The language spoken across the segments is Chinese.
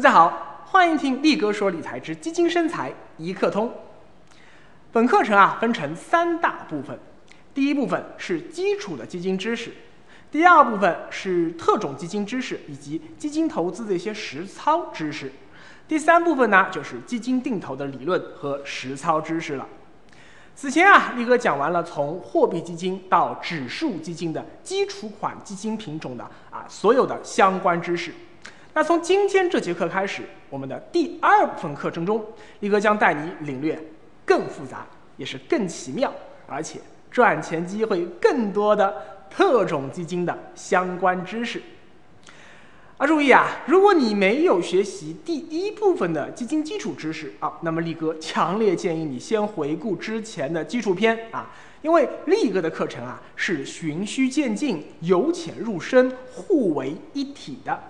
大家好，欢迎听力哥说理财之基金生财一课通。本课程啊分成三大部分，第一部分是基础的基金知识，第二部分是特种基金知识以及基金投资的一些实操知识，第三部分呢就是基金定投的理论和实操知识了。此前啊，力哥讲完了从货币基金到指数基金的基础款基金品种的啊所有的相关知识。那从今天这节课开始，我们的第二部分课程中，力哥将带你领略更复杂，也是更奇妙，而且赚钱机会更多的特种基金的相关知识。啊，注意啊，如果你没有学习第一部分的基金基础知识啊，那么力哥强烈建议你先回顾之前的基础篇啊，因为力哥的课程啊是循序渐进、由浅入深、互为一体的。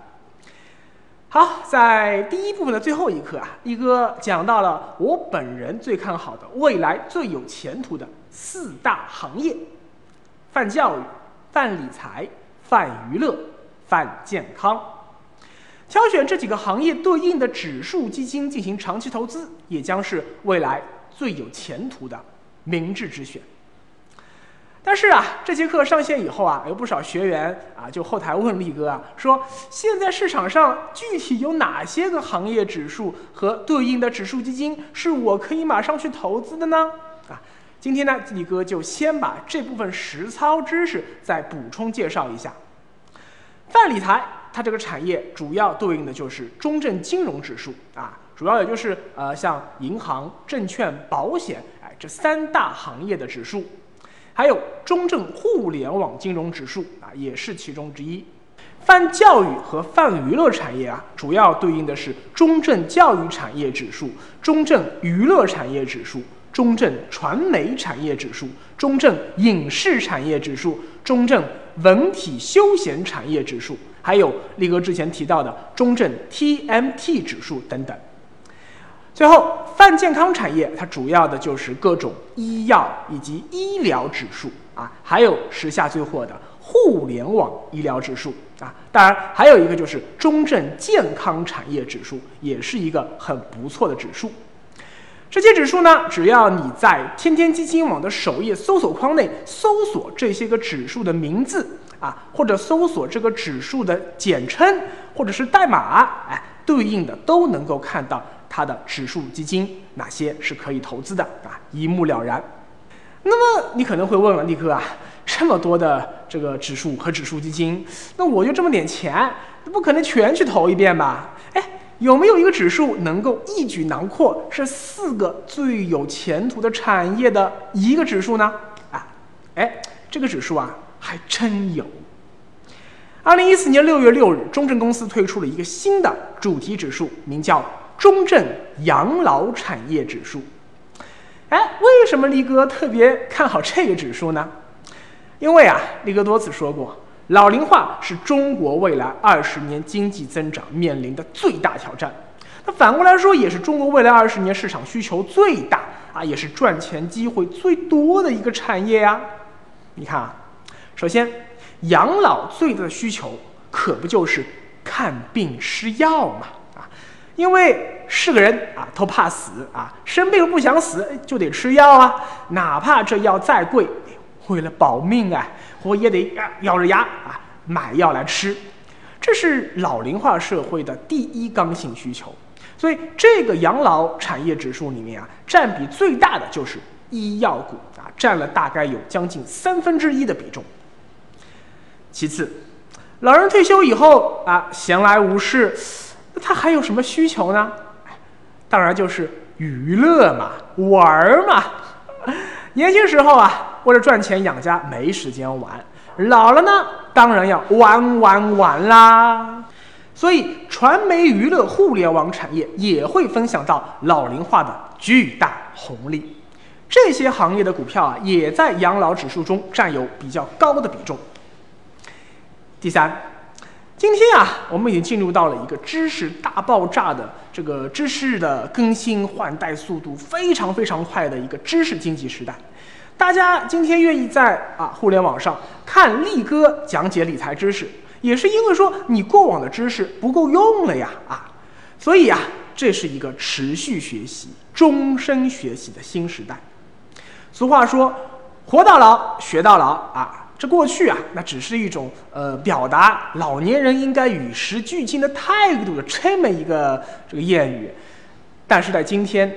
好，在第一部分的最后一课啊，一哥讲到了我本人最看好的未来最有前途的四大行业：泛教育、泛理财、泛娱乐、泛健康。挑选这几个行业对应的指数基金进行长期投资，也将是未来最有前途的明智之选。但是啊，这节课上线以后啊，有不少学员啊就后台问力哥啊，说现在市场上具体有哪些个行业指数和对应的指数基金是我可以马上去投资的呢？啊，今天呢，力哥就先把这部分实操知识再补充介绍一下。泛理财，它这个产业主要对应的就是中证金融指数啊，主要也就是呃像银行、证券、保险哎这三大行业的指数。还有中证互联网金融指数啊，也是其中之一。泛教育和泛娱乐产业啊，主要对应的是中证教育产业指数、中证娱乐产业指数、中证传媒产业指数、中证影视产业指数、中证文体休闲产业指数，还有力哥之前提到的中证 TMT 指数等等。最后，泛健康产业它主要的就是各种医药以及医疗指数啊，还有时下最火的互联网医疗指数啊。当然，还有一个就是中证健康产业指数，也是一个很不错的指数。这些指数呢，只要你在天天基金网的首页搜索框内搜索这些个指数的名字啊，或者搜索这个指数的简称或者是代码，哎，对应的都能够看到。它的指数基金哪些是可以投资的啊？一目了然。那么你可能会问了，力哥啊，这么多的这个指数和指数基金，那我就这么点钱，不可能全去投一遍吧？哎，有没有一个指数能够一举囊括这四个最有前途的产业的一个指数呢？啊，哎，这个指数啊，还真有。二零一四年六月六日，中证公司推出了一个新的主题指数，名叫。中证养老产业指数，哎，为什么力哥特别看好这个指数呢？因为啊，力哥多次说过，老龄化是中国未来二十年经济增长面临的最大挑战。那反过来说，也是中国未来二十年市场需求最大啊，也是赚钱机会最多的一个产业呀。你看啊，首先，养老最大的需求可不就是看病吃药嘛？因为是个人啊，都怕死啊，生病不想死就得吃药啊，哪怕这药再贵，为了保命啊，我也得咬着牙啊买药来吃。这是老龄化社会的第一刚性需求，所以这个养老产业指数里面啊，占比最大的就是医药股啊，占了大概有将近三分之一的比重。其次，老人退休以后啊，闲来无事。他还有什么需求呢？当然就是娱乐嘛，玩嘛。年轻时候啊，为了赚钱养家，没时间玩；老了呢，当然要玩玩玩啦。所以，传媒娱乐互联网产业也会分享到老龄化的巨大红利。这些行业的股票啊，也在养老指数中占有比较高的比重。第三。今天啊，我们已经进入到了一个知识大爆炸的这个知识的更新换代速度非常非常快的一个知识经济时代。大家今天愿意在啊互联网上看力哥讲解理财知识，也是因为说你过往的知识不够用了呀啊。所以啊，这是一个持续学习、终身学习的新时代。俗话说：“活到老，学到老。”啊，这过去啊，那只是一种呃表达老年人应该与时俱进的态度的这么一个这个谚语。但是在今天，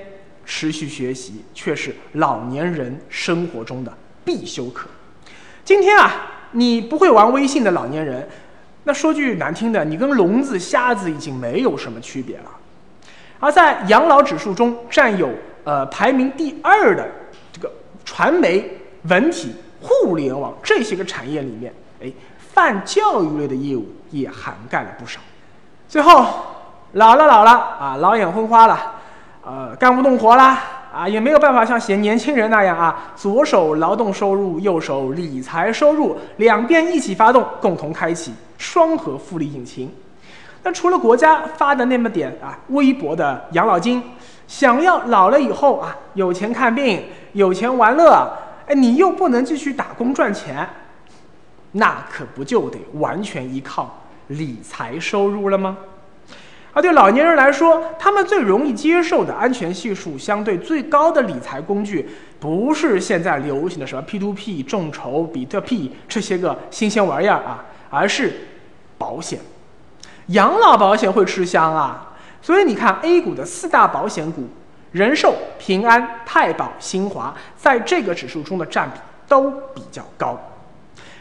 持续学习却是老年人生活中的必修课。今天啊，你不会玩微信的老年人。那说句难听的，你跟聋子、瞎子已经没有什么区别了。而在养老指数中占有呃排名第二的这个传媒、文体、互联网这些个产业里面，哎，泛教育类的业务也涵盖了不少。最后，老了老了啊，老眼昏花了，呃，干不动活啦。啊，也没有办法像嫌年轻人那样啊，左手劳动收入，右手理财收入，两边一起发动，共同开启双核复利引擎。那除了国家发的那么点啊微薄的养老金，想要老了以后啊有钱看病，有钱玩乐，哎，你又不能继续打工赚钱，那可不就得完全依靠理财收入了吗？而对老年人来说，他们最容易接受的安全系数相对最高的理财工具，不是现在流行的什么 P2P、众筹、比特币这些个新鲜玩意儿啊，而是保险。养老保险会吃香啊，所以你看 A 股的四大保险股，人寿、平安、太保、新华，在这个指数中的占比都比较高。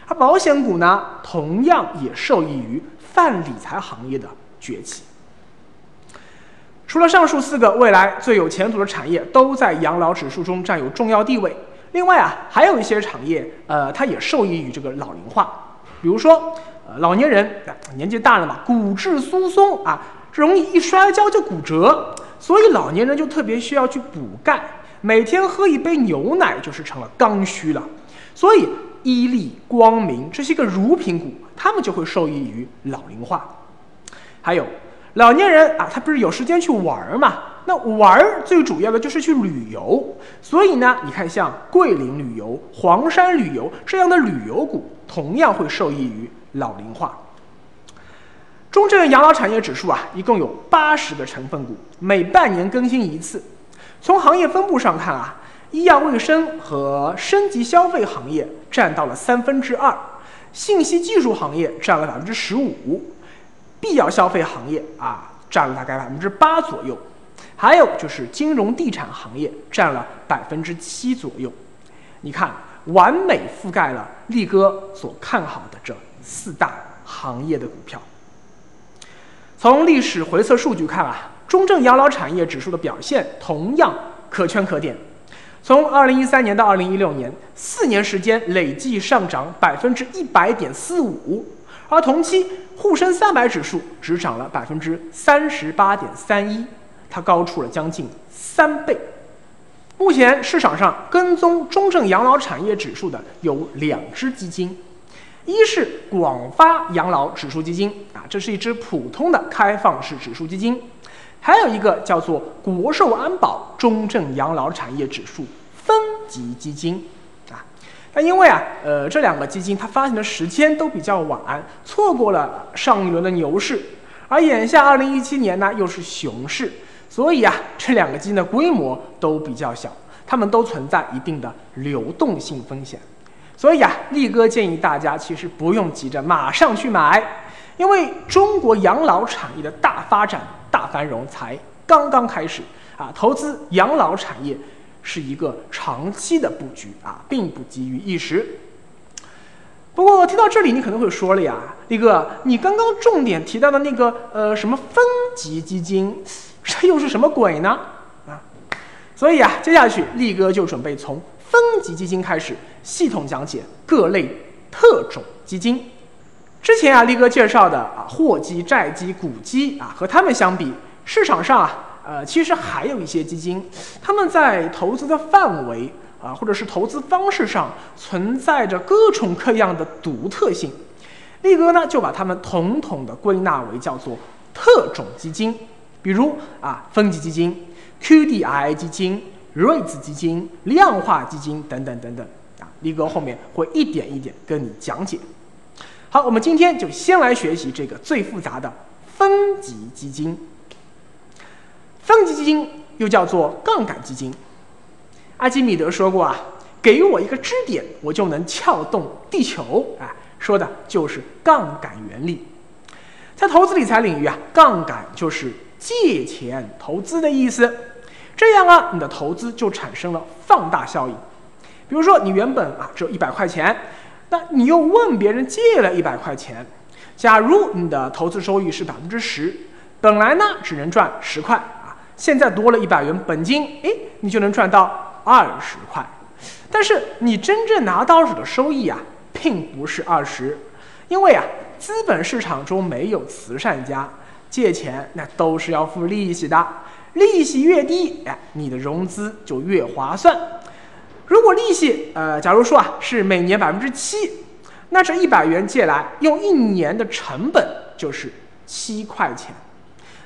而保险股呢，同样也受益于泛理财行业的崛起。除了上述四个未来最有前途的产业都在养老指数中占有重要地位，另外啊，还有一些产业，呃，它也受益于这个老龄化。比如说，呃，老年人年纪大了嘛，骨质疏松啊，容易一摔跤就骨折，所以老年人就特别需要去补钙，每天喝一杯牛奶就是成了刚需了。所以，伊利、光明这些个乳品股，他们就会受益于老龄化。还有。老年人啊，他不是有时间去玩儿嘛？那玩儿最主要的就是去旅游，所以呢，你看像桂林旅游、黄山旅游这样的旅游股，同样会受益于老龄化。中证养老产业指数啊，一共有八十个成分股，每半年更新一次。从行业分布上看啊，医药卫生和升级消费行业占到了三分之二，信息技术行业占了百分之十五。必要消费行业啊，占了大概百分之八左右，还有就是金融地产行业占了百分之七左右。你看，完美覆盖了力哥所看好的这四大行业的股票。从历史回测数据看啊，中证养老产业指数的表现同样可圈可点。从二零一三年到二零一六年，四年时间累计上涨百分之一百点四五。而同期沪深三百指数只涨了百分之三十八点三一，它高出了将近三倍。目前市场上跟踪中证养老产业指数的有两只基金，一是广发养老指数基金啊，这是一只普通的开放式指数基金；还有一个叫做国寿安保中证养老产业指数分级基金啊。那因为啊，呃，这两个基金它发行的时间都比较晚，错过了上一轮的牛市，而眼下二零一七年呢又是熊市，所以啊，这两个基金的规模都比较小，它们都存在一定的流动性风险，所以啊，力哥建议大家其实不用急着马上去买，因为中国养老产业的大发展、大繁荣才刚刚开始啊，投资养老产业。是一个长期的布局啊，并不急于一时。不过听到这里，你可能会说了呀，力哥，你刚刚重点提到的那个呃什么分级基金，这又是什么鬼呢？啊，所以啊，接下去力哥就准备从分级基金开始系统讲解各类特种基金。之前啊，力哥介绍的啊货基、债基、股基啊，和他们相比，市场上啊。呃，其实还有一些基金，他们在投资的范围啊，或者是投资方式上存在着各种各样的独特性。力哥呢，就把它们统统的归纳为叫做特种基金，比如啊，分级基金、QDII 基金、REITs 基金、量化基金等等等等啊。力哥后面会一点一点跟你讲解。好，我们今天就先来学习这个最复杂的分级基金。分级基金又叫做杠杆基金。阿基米德说过啊，给予我一个支点，我就能撬动地球。哎，说的就是杠杆原理。在投资理财领域啊，杠杆就是借钱投资的意思。这样啊，你的投资就产生了放大效应。比如说，你原本啊只有一百块钱，那你又问别人借了一百块钱。假如你的投资收益是百分之十，本来呢只能赚十块啊，现在多了一百元本金，哎，你就能赚到二十块。但是你真正拿到手的收益啊，并不是二十，因为啊，资本市场中没有慈善家，借钱那都是要付利息的。利息越低，哎，你的融资就越划算。如果利息，呃，假如说啊是每年百分之七，那这一百元借来用一年的成本就是七块钱。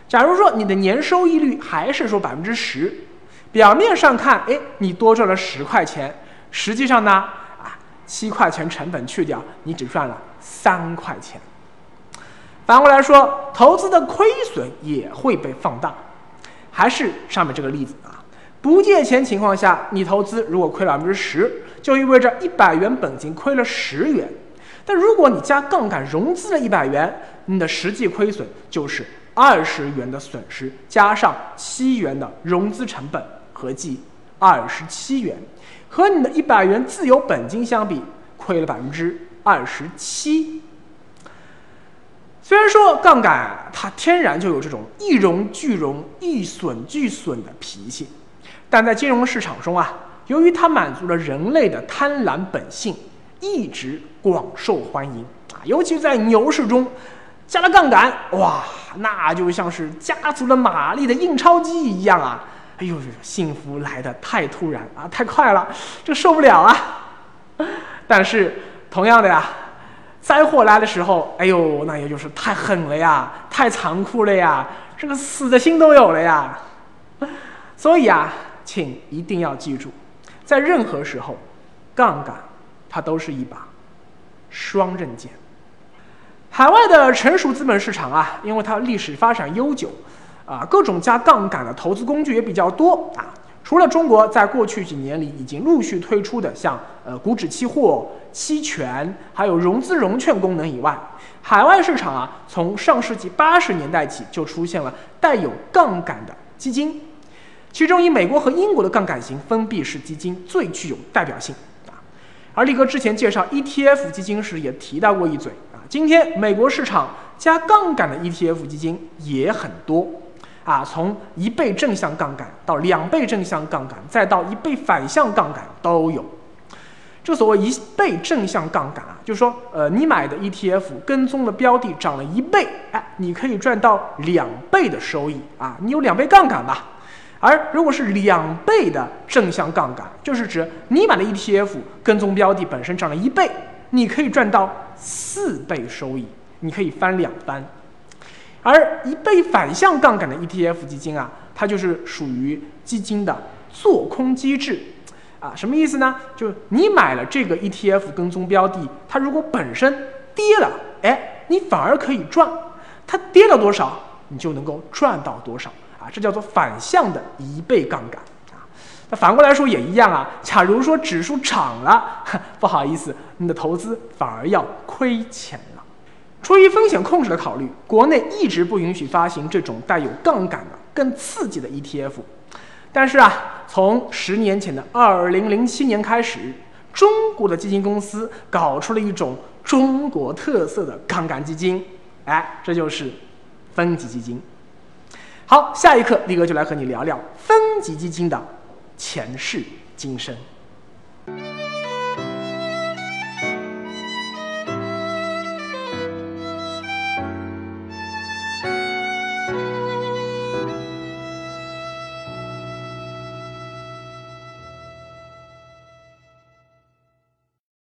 假如说你的年收益率还是说百分之十，表面上看，哎，你多赚了十块钱，实际上呢，啊，七块钱成本去掉，你只赚了三块钱。反过来说，投资的亏损也会被放大。还是上面这个例子啊，不借钱情况下，你投资如果亏了百分之十，就意味着一百元本金亏了十元。但如果你加杠杆融资了一百元，你的实际亏损就是二十元的损失，加上七元的融资成本，合计二十七元，和你的一百元自有本金相比，亏了百分之二十七。虽然说杠杆它天然就有这种一荣俱荣、一损俱损的脾气，但在金融市场中啊，由于它满足了人类的贪婪本性，一直广受欢迎啊。尤其在牛市中，加了杠杆，哇，那就像是加足了马力的印钞机一样啊！哎呦，幸福来的太突然啊，太快了，这受不了啊！但是同样的呀。灾祸来的时候，哎呦，那也就是太狠了呀，太残酷了呀，这个死的心都有了呀。所以啊，请一定要记住，在任何时候，杠杆它都是一把双刃剑。海外的成熟资本市场啊，因为它历史发展悠久，啊，各种加杠杆的投资工具也比较多啊。除了中国在过去几年里已经陆续推出的像呃股指期货、期权，还有融资融券功能以外，海外市场啊，从上世纪八十年代起就出现了带有杠杆的基金，其中以美国和英国的杠杆型封闭式基金最具有代表性啊。而力哥之前介绍 ETF 基金时也提到过一嘴啊，今天美国市场加杠杆的 ETF 基金也很多。啊，从一倍正向杠杆到两倍正向杠杆，再到一倍反向杠杆都有。这所谓一倍正向杠杆啊，就是说，呃，你买的 ETF 跟踪的标的涨了一倍，哎，你可以赚到两倍的收益啊，你有两倍杠杆吧。而如果是两倍的正向杠杆，就是指你买的 ETF 跟踪标的本身涨了一倍，你可以赚到四倍收益，你可以翻两番。而一倍反向杠杆的 ETF 基金啊，它就是属于基金的做空机制，啊，什么意思呢？就是你买了这个 ETF 跟踪标的，它如果本身跌了，哎，你反而可以赚，它跌了多少，你就能够赚到多少，啊，这叫做反向的一倍杠杆，啊，那反过来说也一样啊。假如说指数涨了，不好意思，你的投资反而要亏钱了。出于风险控制的考虑，国内一直不允许发行这种带有杠杆的、更刺激的 ETF。但是啊，从十年前的二零零七年开始，中国的基金公司搞出了一种中国特色的杠杆基金，哎，这就是分级基金。好，下一课力哥就来和你聊聊分级基金的前世今生。